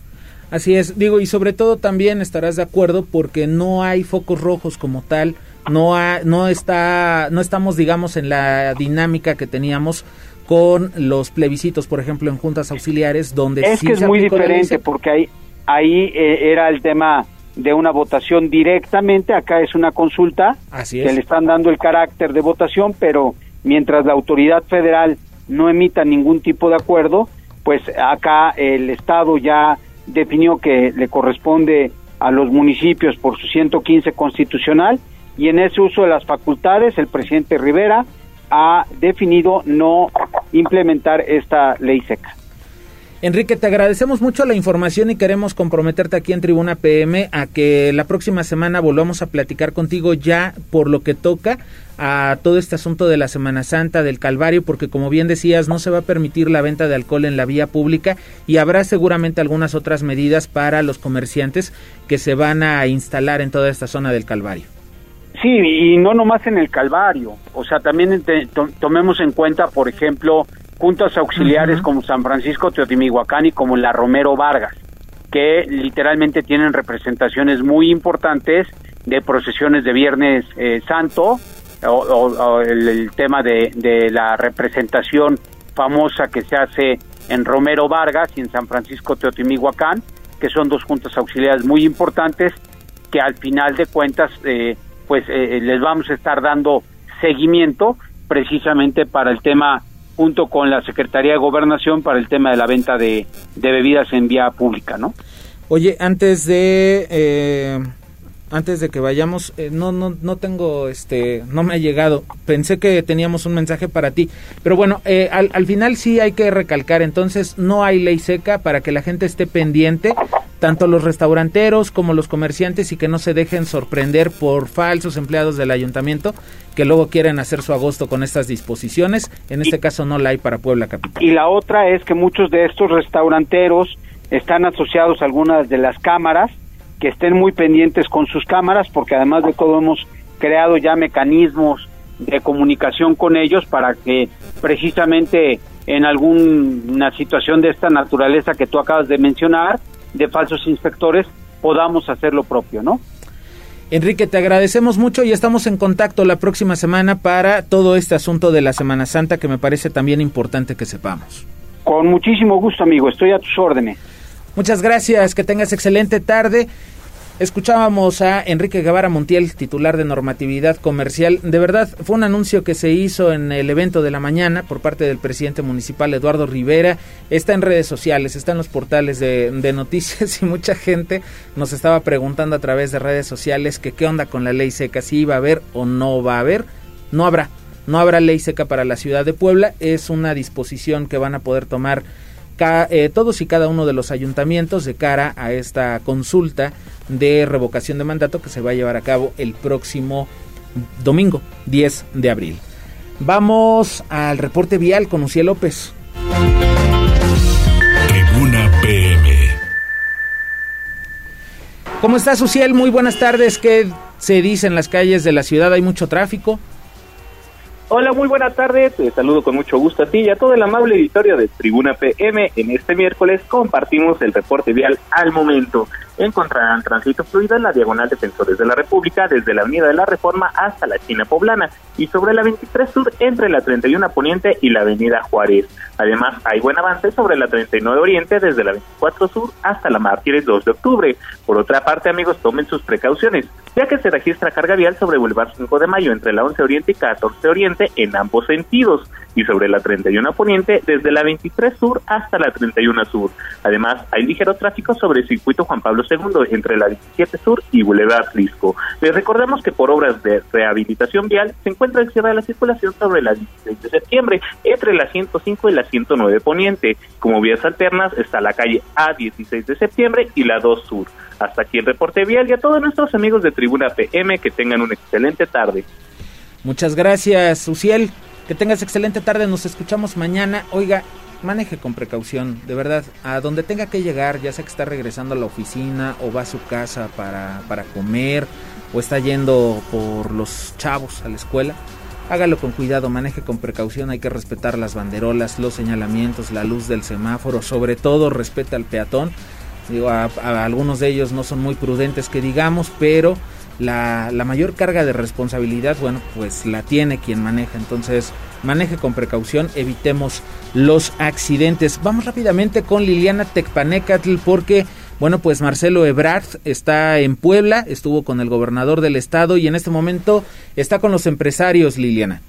Así es, digo, y sobre todo también estarás de acuerdo porque no hay focos rojos como tal, no no está no estamos digamos en la dinámica que teníamos con los plebiscitos, por ejemplo, en juntas auxiliares donde es que es muy diferente porque ahí ahí eh, era el tema de una votación directamente, acá es una consulta Así que le están dando el carácter de votación, pero mientras la autoridad federal no emita ningún tipo de acuerdo, pues acá el Estado ya definió que le corresponde a los municipios por su 115 constitucional y en ese uso de las facultades el presidente Rivera ha definido no implementar esta ley seca. Enrique, te agradecemos mucho la información y queremos comprometerte aquí en Tribuna PM a que la próxima semana volvamos a platicar contigo ya por lo que toca a todo este asunto de la Semana Santa, del Calvario, porque como bien decías, no se va a permitir la venta de alcohol en la vía pública y habrá seguramente algunas otras medidas para los comerciantes que se van a instalar en toda esta zona del Calvario. Sí, y no nomás en el Calvario, o sea, también tomemos en cuenta, por ejemplo, juntas auxiliares como San Francisco Teotimihuacán y como la Romero Vargas, que literalmente tienen representaciones muy importantes de procesiones de Viernes eh, Santo, o, el, tema de, de, la representación famosa que se hace en Romero Vargas y en San Francisco Teotimihuacán, que son dos juntas auxiliares muy importantes que al final de cuentas eh, pues eh, les vamos a estar dando seguimiento precisamente para el tema junto con la Secretaría de Gobernación para el tema de la venta de, bebidas en vía pública, ¿no? Oye, antes de eh, antes de que vayamos, eh, no, no, no tengo, este, no me ha llegado. Pensé que teníamos un mensaje para ti, pero bueno, eh, al, al, final sí hay que recalcar. Entonces, no hay ley seca para que la gente esté pendiente, tanto los restauranteros como los comerciantes y que no se dejen sorprender por falsos empleados del ayuntamiento que luego quieren hacer su agosto con estas disposiciones. En este caso, no la hay para Puebla Capital. Y la otra es que muchos de estos restauranteros están asociados a algunas de las cámaras que estén muy pendientes con sus cámaras, porque además de todo hemos creado ya mecanismos de comunicación con ellos para que precisamente en alguna situación de esta naturaleza que tú acabas de mencionar, de falsos inspectores, podamos hacer lo propio, ¿no? Enrique, te agradecemos mucho y estamos en contacto la próxima semana para todo este asunto de la Semana Santa que me parece también importante que sepamos. Con muchísimo gusto, amigo, estoy a tus órdenes. Muchas gracias, que tengas excelente tarde. Escuchábamos a Enrique Guevara Montiel, titular de normatividad comercial. De verdad, fue un anuncio que se hizo en el evento de la mañana por parte del presidente municipal Eduardo Rivera. Está en redes sociales, está en los portales de, noticias y mucha gente nos estaba preguntando a través de redes sociales que qué onda con la ley seca, si iba a haber o no va a haber. No habrá, no habrá ley seca para la ciudad de Puebla. Es una disposición que van a poder tomar eh, todos y cada uno de los ayuntamientos de cara a esta consulta de revocación de mandato que se va a llevar a cabo el próximo domingo 10 de abril. Vamos al reporte vial con Uciel López. Tribuna PM. ¿Cómo estás, Uciel? Muy buenas tardes. ¿Qué se dice en las calles de la ciudad? ¿Hay mucho tráfico? Hola, muy buena tarde. Te saludo con mucho gusto a ti y a todo el amable editorio de Tribuna PM. En este miércoles compartimos el reporte vial al momento encontrarán tránsito fluido en la diagonal Defensores de la República desde la Avenida de la Reforma hasta la China Poblana y sobre la 23 Sur entre la 31 Poniente y la Avenida Juárez. Además, hay buen avance sobre la 39 Oriente desde la 24 Sur hasta la Mártires 2 de octubre. Por otra parte, amigos, tomen sus precauciones, ya que se registra carga vial sobre Boulevard 5 de Mayo entre la 11 Oriente y 14 Oriente en ambos sentidos y sobre la 31 Poniente desde la 23 Sur hasta la 31 Sur. Además, hay ligero tráfico sobre el circuito Juan Pablo II entre la 17 Sur y Boulevard Risco. Les recordamos que por obras de rehabilitación vial se encuentra cerrada la circulación sobre la 16 de septiembre entre la 105 y la 109 Poniente. Como vías alternas está la calle A16 de septiembre y la 2 Sur. Hasta aquí el reporte vial y a todos nuestros amigos de Tribuna PM que tengan una excelente tarde. Muchas gracias, Uciel. Que tengas excelente tarde, nos escuchamos mañana. Oiga, maneje con precaución, de verdad, a donde tenga que llegar, ya sea que está regresando a la oficina o va a su casa para, para comer o está yendo por los chavos a la escuela, hágalo con cuidado, maneje con precaución, hay que respetar las banderolas, los señalamientos, la luz del semáforo, sobre todo respeta al peatón. Digo, a algunos de ellos no son muy prudentes que digamos, pero la, la, mayor carga de responsabilidad, bueno, pues la tiene quien maneja. Entonces, maneje con precaución, evitemos los accidentes. Vamos rápidamente con Liliana Tecpanecatl porque, bueno, pues Marcelo Ebrard está en Puebla, estuvo con el gobernador del estado y en este momento está con los empresarios, Liliana.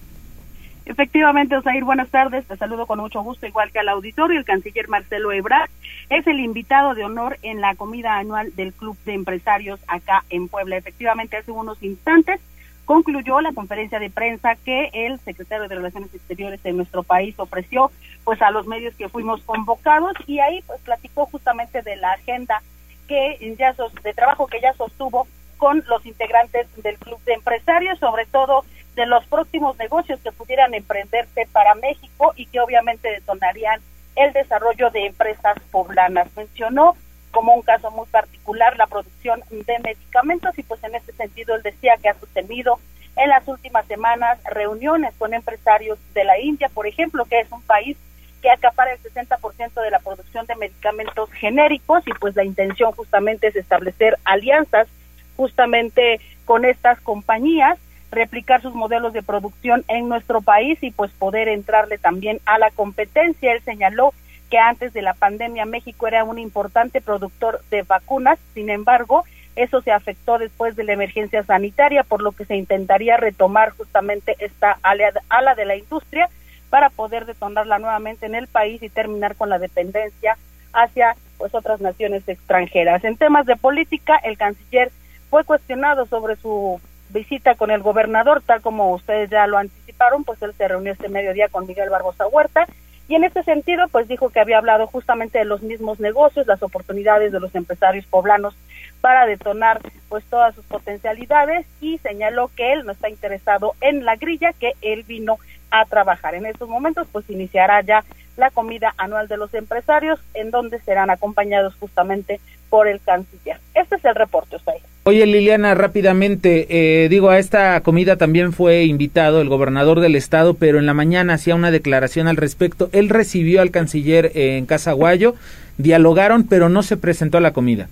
Efectivamente, Osair, buenas tardes. Te saludo con mucho gusto, igual que al auditorio. El canciller Marcelo Ebrard es el invitado de honor en la comida anual del Club de Empresarios acá en Puebla. Efectivamente, hace unos instantes concluyó la conferencia de prensa que el secretario de Relaciones Exteriores de nuestro país ofreció pues a los medios que fuimos convocados y ahí pues platicó justamente de la agenda que ya de trabajo que ya sostuvo con los integrantes del club de empresarios, sobre todo de los próximos negocios que pudieran emprenderse para México y que obviamente detonarían el desarrollo de empresas poblanas. Mencionó como un caso muy particular la producción de medicamentos y pues en este sentido él decía que ha sostenido en las últimas semanas reuniones con empresarios de la India, por ejemplo, que es un país que acapara el 60% de la producción de medicamentos genéricos y pues la intención justamente es establecer alianzas justamente con estas compañías replicar sus modelos de producción en nuestro país y pues poder entrarle también a la competencia. Él señaló que antes de la pandemia México era un importante productor de vacunas, sin embargo, eso se afectó después de la emergencia sanitaria, por lo que se intentaría retomar justamente esta ala de la industria para poder detonarla nuevamente en el país y terminar con la dependencia hacia pues otras naciones extranjeras. En temas de política, el canciller fue cuestionado sobre su visita con el gobernador, tal como ustedes ya lo anticiparon, pues él se reunió este mediodía con Miguel Barbosa Huerta. Y en este sentido, pues dijo que había hablado justamente de los mismos negocios, las oportunidades de los empresarios poblanos para detonar pues todas sus potencialidades. Y señaló que él no está interesado en la grilla, que él vino a trabajar. En estos momentos pues iniciará ya la comida anual de los empresarios en donde serán acompañados justamente por el canciller. Este es el reporte, usted. Oye Liliana, rápidamente, eh, digo, a esta comida también fue invitado el gobernador del estado, pero en la mañana hacía una declaración al respecto. Él recibió al canciller en Casa Guayo, dialogaron, pero no se presentó a la comida.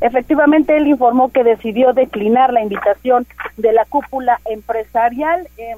Efectivamente, él informó que decidió declinar la invitación de la cúpula empresarial. Eh,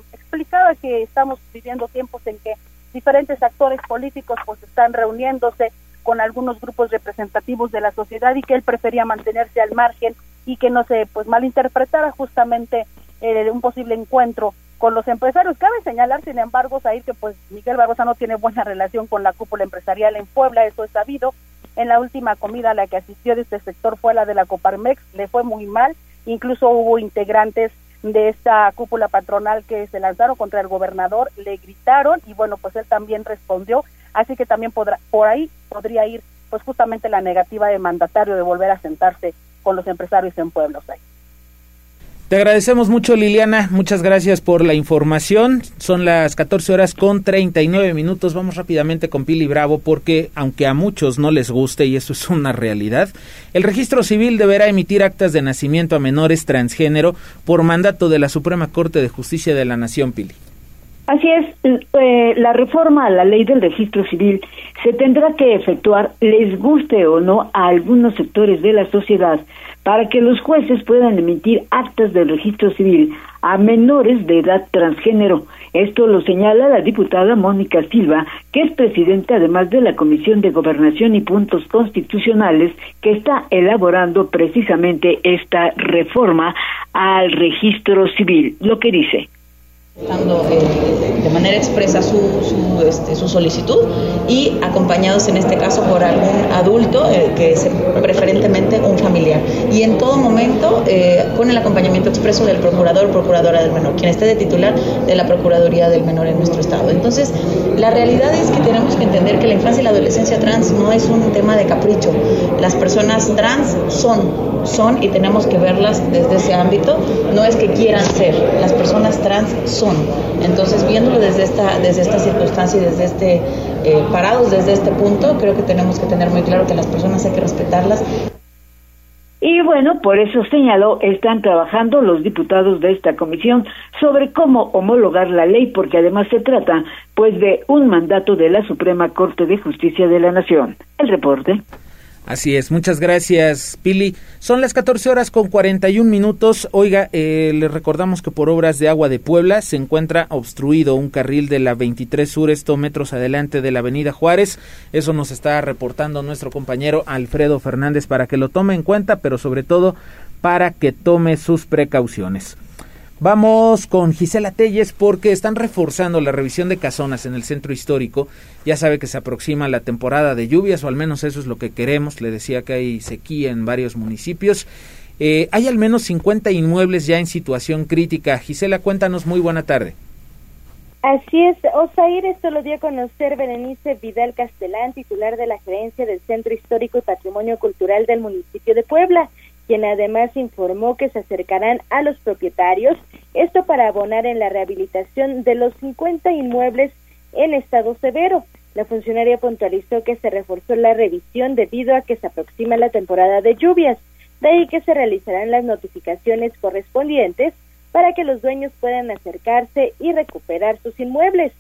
que estamos viviendo tiempos en que diferentes actores políticos pues están reuniéndose con algunos grupos representativos de la sociedad y que él prefería mantenerse al margen y que no se pues malinterpretara justamente eh, un posible encuentro con los empresarios. Cabe señalar, sin embargo, Sair, que pues Miguel Barbosa no tiene buena relación con la cúpula empresarial en Puebla, eso es sabido. En la última comida a la que asistió de este sector fue la de la Coparmex, le fue muy mal, incluso hubo integrantes de esta cúpula patronal que se lanzaron contra el gobernador, le gritaron y bueno, pues él también respondió, así que también podrá, por ahí podría ir pues justamente la negativa del mandatario de volver a sentarse con los empresarios en pueblos. Te agradecemos mucho Liliana, muchas gracias por la información. Son las 14 horas con 39 minutos. Vamos rápidamente con Pili Bravo porque aunque a muchos no les guste y eso es una realidad, el registro civil deberá emitir actas de nacimiento a menores transgénero por mandato de la Suprema Corte de Justicia de la Nación, Pili. Así es, eh, la reforma a la ley del registro civil se tendrá que efectuar, les guste o no, a algunos sectores de la sociedad para que los jueces puedan emitir actas de registro civil a menores de edad transgénero. Esto lo señala la diputada Mónica Silva, que es presidenta además de la Comisión de Gobernación y Puntos Constitucionales, que está elaborando precisamente esta reforma al registro civil. Lo que dice dando eh, de manera expresa su, su, este, su, solicitud y acompañados en este caso por algún adulto, eh, que es preferentemente un familiar. Y en todo momento eh, con el acompañamiento expreso del procurador o procuradora del menor, quien esté de titular de la Procuraduría del Menor en nuestro estado. Entonces, la realidad es que tenemos que entender que la infancia y la adolescencia trans no es un tema de capricho. Las personas trans son, son y tenemos que verlas desde ese ámbito. No es que quieran ser, las personas trans son entonces, viéndolo desde esta, desde esta circunstancia y desde este, eh, parados desde este punto, creo que tenemos que tener muy claro que las personas hay que respetarlas. Y bueno, por eso señaló, están trabajando los diputados de esta comisión sobre cómo homologar la ley, porque además se trata, pues, de un mandato de la Suprema Corte de Justicia de la Nación. El reporte. Así es, muchas gracias Pili. Son las 14 horas con 41 minutos. Oiga, eh, les recordamos que por obras de agua de Puebla se encuentra obstruido un carril de la 23 Sur, esto metros adelante de la avenida Juárez. Eso nos está reportando nuestro compañero Alfredo Fernández para que lo tome en cuenta, pero sobre todo para que tome sus precauciones. Vamos con Gisela Telles porque están reforzando la revisión de casonas en el centro histórico. Ya sabe que se aproxima la temporada de lluvias, o al menos eso es lo que queremos. Le decía que hay sequía en varios municipios. Eh, hay al menos 50 inmuebles ya en situación crítica. Gisela, cuéntanos, muy buena tarde. Así es, Osair, esto lo dio a conocer Berenice Vidal Castelán, titular de la gerencia del Centro Histórico y Patrimonio Cultural del municipio de Puebla quien además informó que se acercarán a los propietarios, esto para abonar en la rehabilitación de los 50 inmuebles en estado severo. La funcionaria puntualizó que se reforzó la revisión debido a que se aproxima la temporada de lluvias, de ahí que se realizarán las notificaciones correspondientes para que los dueños puedan acercarse y recuperar sus inmuebles.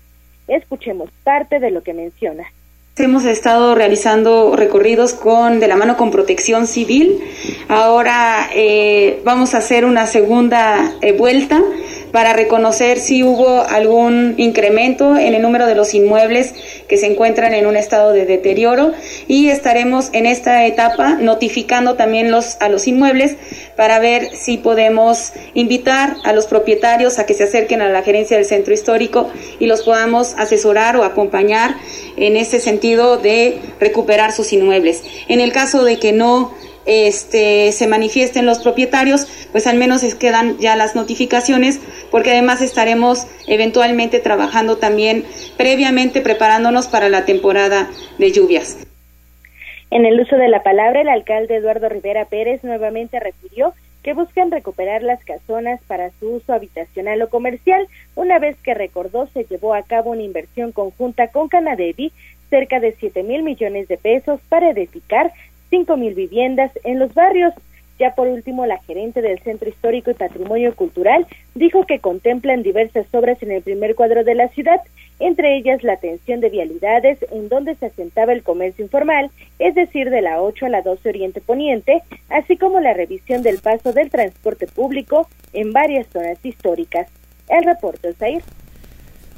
Escuchemos parte de lo que menciona. Hemos estado realizando recorridos con de la mano con Protección Civil. Ahora eh, vamos a hacer una segunda eh, vuelta para reconocer si hubo algún incremento en el número de los inmuebles que se encuentran en un estado de deterioro y estaremos en esta etapa notificando también los, a los inmuebles para ver si podemos invitar a los propietarios a que se acerquen a la gerencia del centro histórico y los podamos asesorar o acompañar en ese sentido de recuperar sus inmuebles. En el caso de que no este, se manifiesten los propietarios, pues al menos es quedan ya las notificaciones, porque además estaremos eventualmente trabajando también previamente preparándonos para la temporada de lluvias. En el uso de la palabra, el alcalde Eduardo Rivera Pérez nuevamente refirió que buscan recuperar las casonas para su uso habitacional o comercial, una vez que recordó se llevó a cabo una inversión conjunta con Canadevi cerca de 7 mil millones de pesos para edificar cinco mil viviendas en los barrios. Ya por último, la gerente del Centro Histórico y Patrimonio Cultural dijo que contemplan diversas obras en el primer cuadro de la ciudad, entre ellas la atención de vialidades en donde se asentaba el comercio informal, es decir, de la 8 a la 12 Oriente Poniente, así como la revisión del paso del transporte público en varias zonas históricas. El reporte ahí.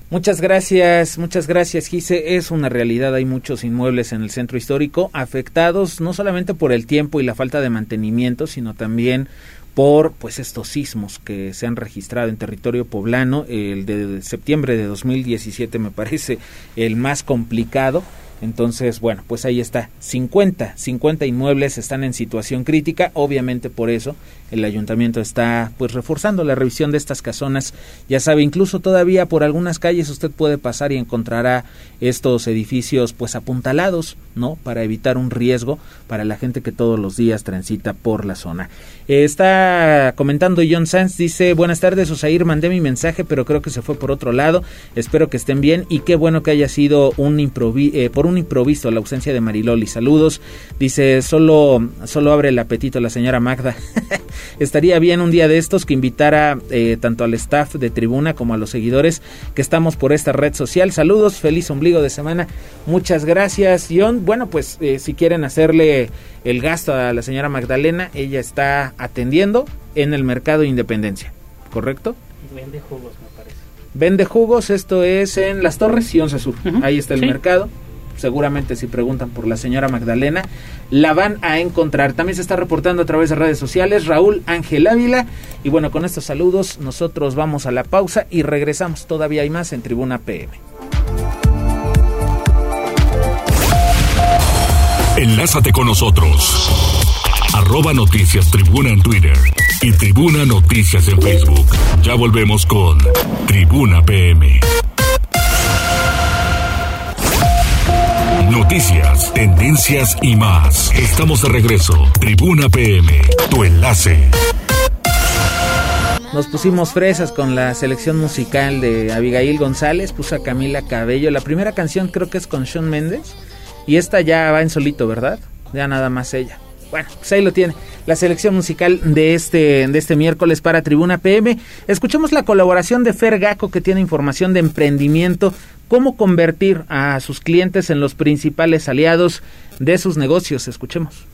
Muchas gracias, muchas gracias, Gise. Es una realidad, hay muchos inmuebles en el centro histórico afectados no solamente por el tiempo y la falta de mantenimiento, sino también por pues estos sismos que se han registrado en territorio poblano. El de septiembre de 2017 me parece el más complicado entonces, bueno, pues ahí está, 50, 50 inmuebles están en situación crítica, obviamente por eso el ayuntamiento está pues reforzando la revisión de estas casonas, ya sabe, incluso todavía por algunas calles usted puede pasar y encontrará estos edificios pues apuntalados, ¿no? Para evitar un riesgo para la gente que todos los días transita por la zona. Eh, está comentando John Sanz, dice, buenas tardes, Osair, mandé mi mensaje, pero creo que se fue por otro lado, espero que estén bien y qué bueno que haya sido un improvi eh, por un improviso la ausencia de Mariloli. Saludos. Dice, solo, solo abre el apetito la señora Magda. Estaría bien un día de estos que invitara eh, tanto al staff de tribuna como a los seguidores que estamos por esta red social. Saludos, feliz ombligo de semana. Muchas gracias, John. Bueno, pues eh, si quieren hacerle el gasto a la señora Magdalena, ella está atendiendo en el mercado Independencia, ¿correcto? Vende jugos, me parece. Vende jugos, esto es en Las Torres y Once Sur. Ahí está el mercado seguramente si preguntan por la señora Magdalena, la van a encontrar. También se está reportando a través de redes sociales Raúl Ángel Ávila. Y bueno, con estos saludos nosotros vamos a la pausa y regresamos. Todavía hay más en Tribuna PM. Enlázate con nosotros. Arroba Noticias Tribuna en Twitter y Tribuna Noticias en Facebook. Ya volvemos con Tribuna PM. Noticias, tendencias y más. Estamos de regreso. Tribuna PM, tu enlace. Nos pusimos fresas con la selección musical de Abigail González, puso a Camila Cabello. La primera canción creo que es con Sean Méndez. Y esta ya va en solito, ¿verdad? Ya nada más ella. Bueno, pues ahí lo tiene. La selección musical de este, de este miércoles para Tribuna PM. Escuchemos la colaboración de Fer Gaco que tiene información de emprendimiento cómo convertir a sus clientes en los principales aliados de sus negocios. Escuchemos.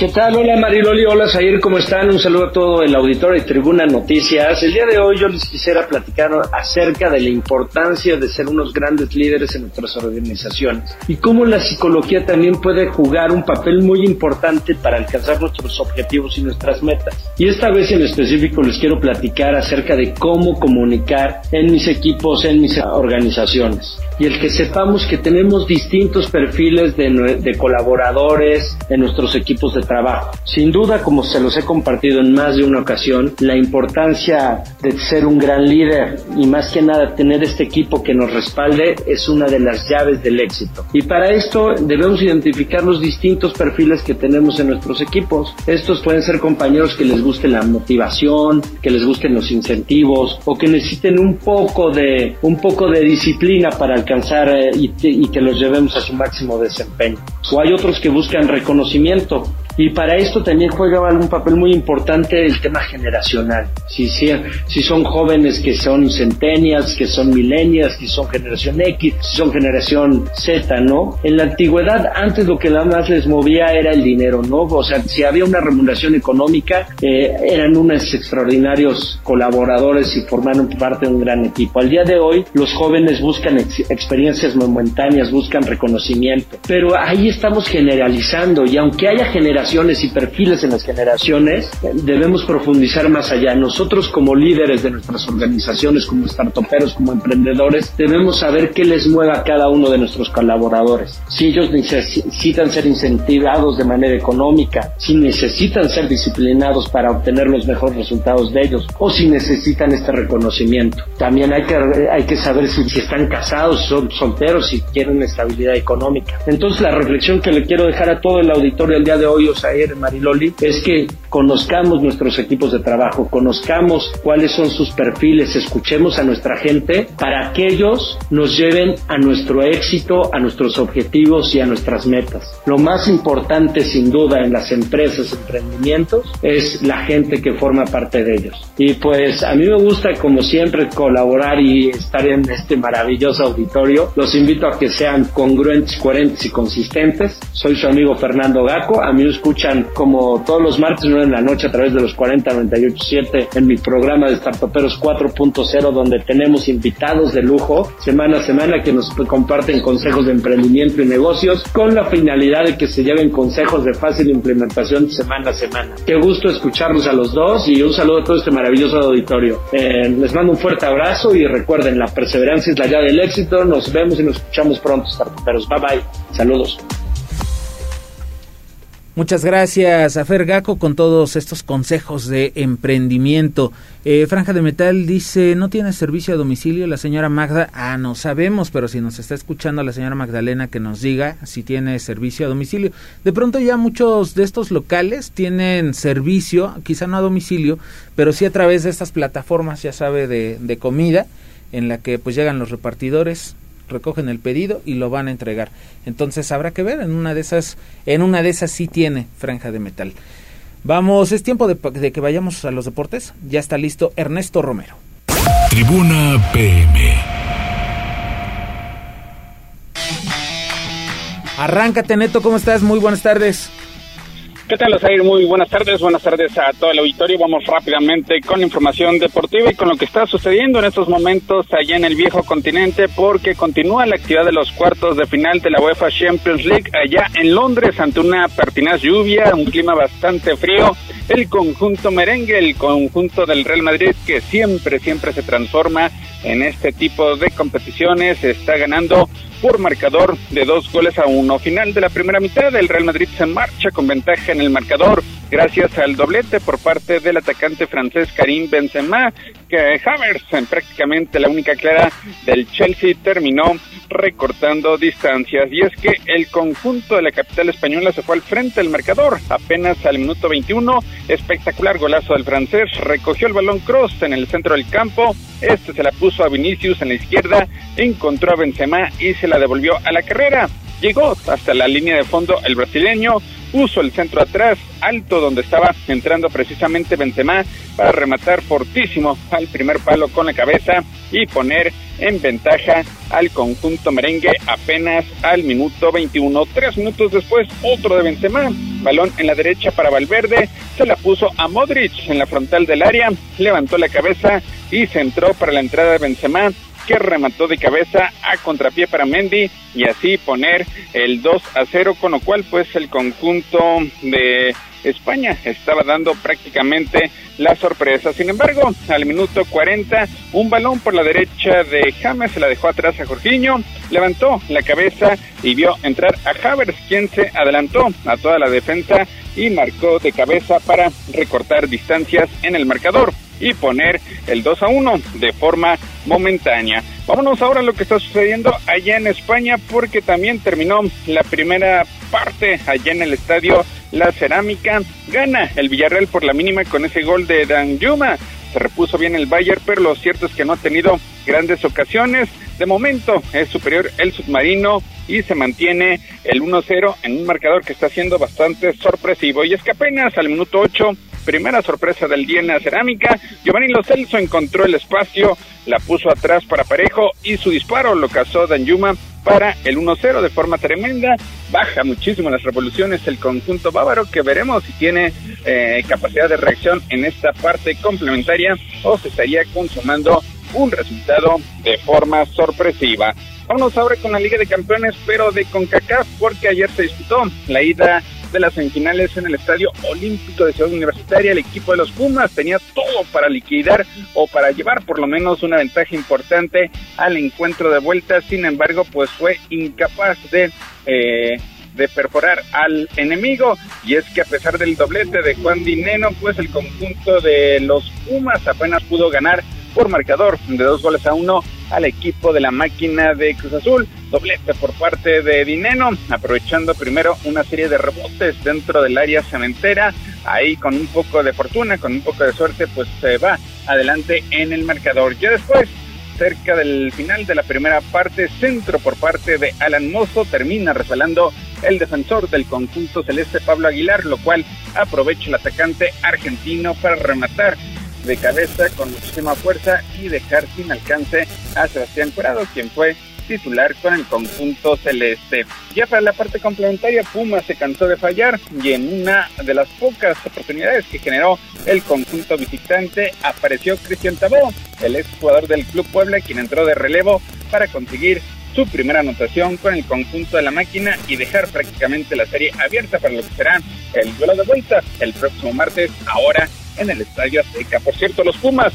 ¿Qué tal? Hola Mariloli, hola Zair, ¿cómo están? Un saludo a todo el auditorio de Tribuna Noticias. El día de hoy yo les quisiera platicar acerca de la importancia de ser unos grandes líderes en nuestras organizaciones y cómo la psicología también puede jugar un papel muy importante para alcanzar nuestros objetivos y nuestras metas. Y esta vez en específico les quiero platicar acerca de cómo comunicar en mis equipos, en mis organizaciones. Y el que sepamos que tenemos distintos perfiles de, de colaboradores en nuestros equipos de trabajo. Sin duda, como se los he compartido en más de una ocasión, la importancia de ser un gran líder y más que nada tener este equipo que nos respalde es una de las llaves del éxito. Y para esto debemos identificar los distintos perfiles que tenemos en nuestros equipos. Estos pueden ser compañeros que les guste la motivación, que les gusten los incentivos o que necesiten un poco de un poco de disciplina para alcanzar eh, y, y que los llevemos a su máximo desempeño. O hay otros que buscan reconocimiento y para esto también juega un papel muy importante el tema generacional. Si, si, si son jóvenes que son centennials, que son millennials, que son generación X, si son generación Z, ¿no? En la antigüedad, antes lo que más les movía era el dinero, ¿no? O sea, si había una remuneración económica, eh, eran unos extraordinarios colaboradores y formaron parte de un gran equipo. Al día de hoy, los jóvenes buscan experiencias momentáneas, buscan reconocimiento, pero ahí estamos generalizando y aunque haya generación y perfiles en las generaciones, debemos profundizar más allá. Nosotros como líderes de nuestras organizaciones, como startuperos, como emprendedores, debemos saber qué les mueve a cada uno de nuestros colaboradores. Si ellos necesitan ser incentivados de manera económica, si necesitan ser disciplinados para obtener los mejores resultados de ellos, o si necesitan este reconocimiento. También hay que, hay que saber si, si están casados, son solteros, si quieren estabilidad económica. Entonces la reflexión que le quiero dejar a todo el auditorio el día de hoy ayer, Mariloli, es que conozcamos nuestros equipos de trabajo, conozcamos cuáles son sus perfiles, escuchemos a nuestra gente para que ellos nos lleven a nuestro éxito, a nuestros objetivos y a nuestras metas. Lo más importante sin duda en las empresas, emprendimientos, es la gente que forma parte de ellos. Y pues a mí me gusta como siempre colaborar y estar en este maravilloso auditorio. Los invito a que sean congruentes, coherentes y consistentes. Soy su amigo Fernando Gaco. A mí me escuchan como todos los martes, 9 de la noche a través de los 40 en mi programa de Startuperos 4.0 donde tenemos invitados de lujo semana a semana que nos comparten consejos de emprendimiento y negocios con la finalidad de que se lleven consejos de fácil implementación semana a semana. Qué gusto escucharlos a los dos y un saludo a todo este maravilloso auditorio. Eh, les mando un fuerte abrazo y recuerden, la perseverancia es la llave del éxito. Nos vemos y nos escuchamos pronto, Startuperos. Bye bye. Saludos. Muchas gracias a Fer Gaco con todos estos consejos de emprendimiento. Eh, Franja de Metal dice, ¿no tiene servicio a domicilio la señora Magda? Ah, no sabemos, pero si nos está escuchando la señora Magdalena que nos diga si tiene servicio a domicilio. De pronto ya muchos de estos locales tienen servicio, quizá no a domicilio, pero sí a través de estas plataformas, ya sabe, de, de comida, en la que pues llegan los repartidores, recogen el pedido y lo van a entregar. Entonces habrá que ver, en una de esas, en una de esas sí tiene franja de metal. Vamos, es tiempo de, de que vayamos a los deportes. Ya está listo Ernesto Romero. Tribuna PM. Arráncate, Neto, ¿cómo estás? Muy buenas tardes. ¿Qué tal, Osair? Muy buenas tardes. Buenas tardes a todo el auditorio. Vamos rápidamente con información deportiva y con lo que está sucediendo en estos momentos allá en el viejo continente, porque continúa la actividad de los cuartos de final de la UEFA Champions League allá en Londres ante una pertinaz lluvia, un clima bastante frío. El conjunto merengue, el conjunto del Real Madrid, que siempre, siempre se transforma en este tipo de competiciones, está ganando por marcador de dos goles a uno. Final de la primera mitad, el Real Madrid se marcha con ventaja en el marcador gracias al doblete por parte del atacante francés Karim Benzema, que Havertz, en prácticamente la única clara del Chelsea, terminó recortando distancias. Y es que el conjunto de la capital española se fue al frente del marcador apenas al minuto 21. Espectacular golazo del francés. Recogió el balón cross en el centro del campo. Este se la puso a Vinicius en la izquierda. Encontró a Benzema y se la devolvió a la carrera. Llegó hasta la línea de fondo el brasileño, puso el centro atrás, alto donde estaba entrando precisamente Benzema para rematar fortísimo al primer palo con la cabeza y poner en ventaja al conjunto merengue apenas al minuto 21. Tres minutos después, otro de Benzema, balón en la derecha para Valverde, se la puso a Modric en la frontal del área, levantó la cabeza y centró para la entrada de Benzema que remató de cabeza a contrapié para Mendy y así poner el 2 a 0, con lo cual pues el conjunto de España estaba dando prácticamente la sorpresa. Sin embargo, al minuto 40, un balón por la derecha de James se la dejó atrás a Jorginho, levantó la cabeza y vio entrar a Havers, quien se adelantó a toda la defensa y marcó de cabeza para recortar distancias en el marcador y poner el 2 a 1 de forma momentánea. Vámonos ahora a lo que está sucediendo allá en España porque también terminó la primera parte allá en el estadio La Cerámica. Gana el Villarreal por la mínima con ese gol de Dan Yuma. Se repuso bien el Bayern, pero lo cierto es que no ha tenido grandes ocasiones. De momento es superior el submarino y se mantiene el 1-0 en un marcador que está siendo bastante sorpresivo. Y es que apenas al minuto 8 primera sorpresa del día en la cerámica. Giovanni Lo Celso encontró el espacio, la puso atrás para Parejo y su disparo lo cazó Yuma para el 1-0 de forma tremenda. Baja muchísimo las revoluciones el conjunto bávaro que veremos si tiene eh, capacidad de reacción en esta parte complementaria o se estaría consumando un resultado de forma sorpresiva. Vamos ahora con la Liga de Campeones, pero de CONCACAF, porque ayer se disputó la ida de las semifinales en el Estadio Olímpico de Ciudad Universitaria. El equipo de los Pumas tenía todo para liquidar o para llevar por lo menos una ventaja importante al encuentro de vuelta. Sin embargo, pues fue incapaz de... Eh, de perforar al enemigo y es que a pesar del doblete de Juan Dineno pues el conjunto de los Pumas apenas pudo ganar por marcador de dos goles a uno al equipo de la máquina de Cruz Azul. Doblete por parte de Dineno, aprovechando primero una serie de rebotes dentro del área cementera, ahí con un poco de fortuna, con un poco de suerte, pues se va adelante en el marcador. Ya después, cerca del final de la primera parte, centro por parte de Alan Mozo, termina resbalando el defensor del conjunto celeste Pablo Aguilar, lo cual aprovecha el atacante argentino para rematar de cabeza con muchísima fuerza y dejar sin alcance a Sebastián Curado, quien fue titular con el conjunto celeste. Ya para la parte complementaria, Puma se cansó de fallar y en una de las pocas oportunidades que generó el conjunto visitante apareció Cristian Tabó, el ex jugador del Club Puebla, quien entró de relevo para conseguir su primera anotación con el conjunto de la máquina y dejar prácticamente la serie abierta para lo que será el duelo de vuelta el próximo martes, ahora en el Estadio Azteca. Por cierto, los Pumas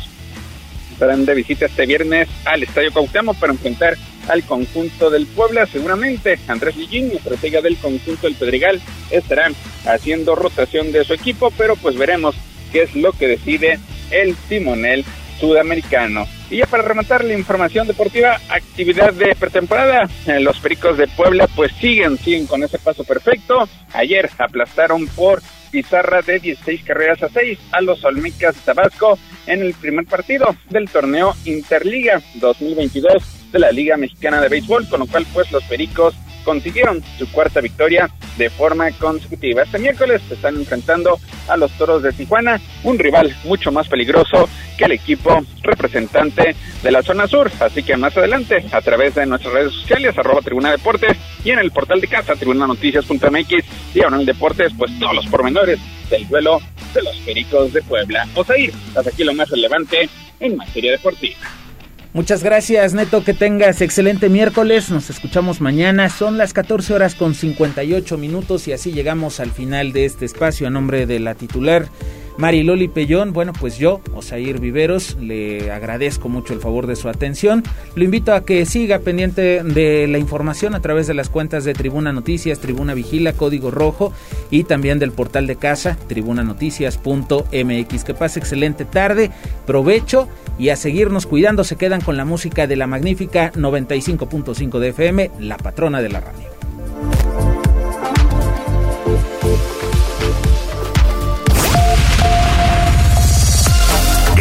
estarán de visita este viernes al Estadio Cuauhtémoc para enfrentar al conjunto del Puebla. Seguramente Andrés Lillín, estratega del conjunto del Pedregal, estarán haciendo rotación de su equipo, pero pues veremos qué es lo que decide el timonel sudamericano. Y ya para rematar la información deportiva, actividad de pretemporada, eh, los Pericos de Puebla pues siguen, siguen con ese paso perfecto. Ayer aplastaron por pizarra de 16 carreras a 6 a los Olmecas Tabasco en el primer partido del torneo Interliga 2022 de la Liga Mexicana de Béisbol, con lo cual pues los Pericos consiguieron su cuarta victoria de forma consecutiva. Este miércoles se están enfrentando a los Toros de Tijuana, un rival mucho más peligroso que el equipo representante de la zona sur. Así que más adelante, a través de nuestras redes sociales, arroba Tribuna Deportes y en el portal de casa, tribunanoticias.mx el Deportes, pues todos los pormenores del duelo de los Pericos de Puebla. Osair, hasta aquí lo más relevante en materia deportiva. Muchas gracias, Neto. Que tengas excelente miércoles. Nos escuchamos mañana. Son las 14 horas con 58 minutos y así llegamos al final de este espacio a nombre de la titular Mariloli Pellón, bueno, pues yo, Osair Viveros, le agradezco mucho el favor de su atención. Lo invito a que siga pendiente de la información a través de las cuentas de Tribuna Noticias, Tribuna Vigila, Código Rojo y también del portal de casa, tribunanoticias.mx. Que pase excelente tarde, provecho y a seguirnos cuidando. Se quedan con la música de la magnífica 95.5 de FM, la patrona de la radio.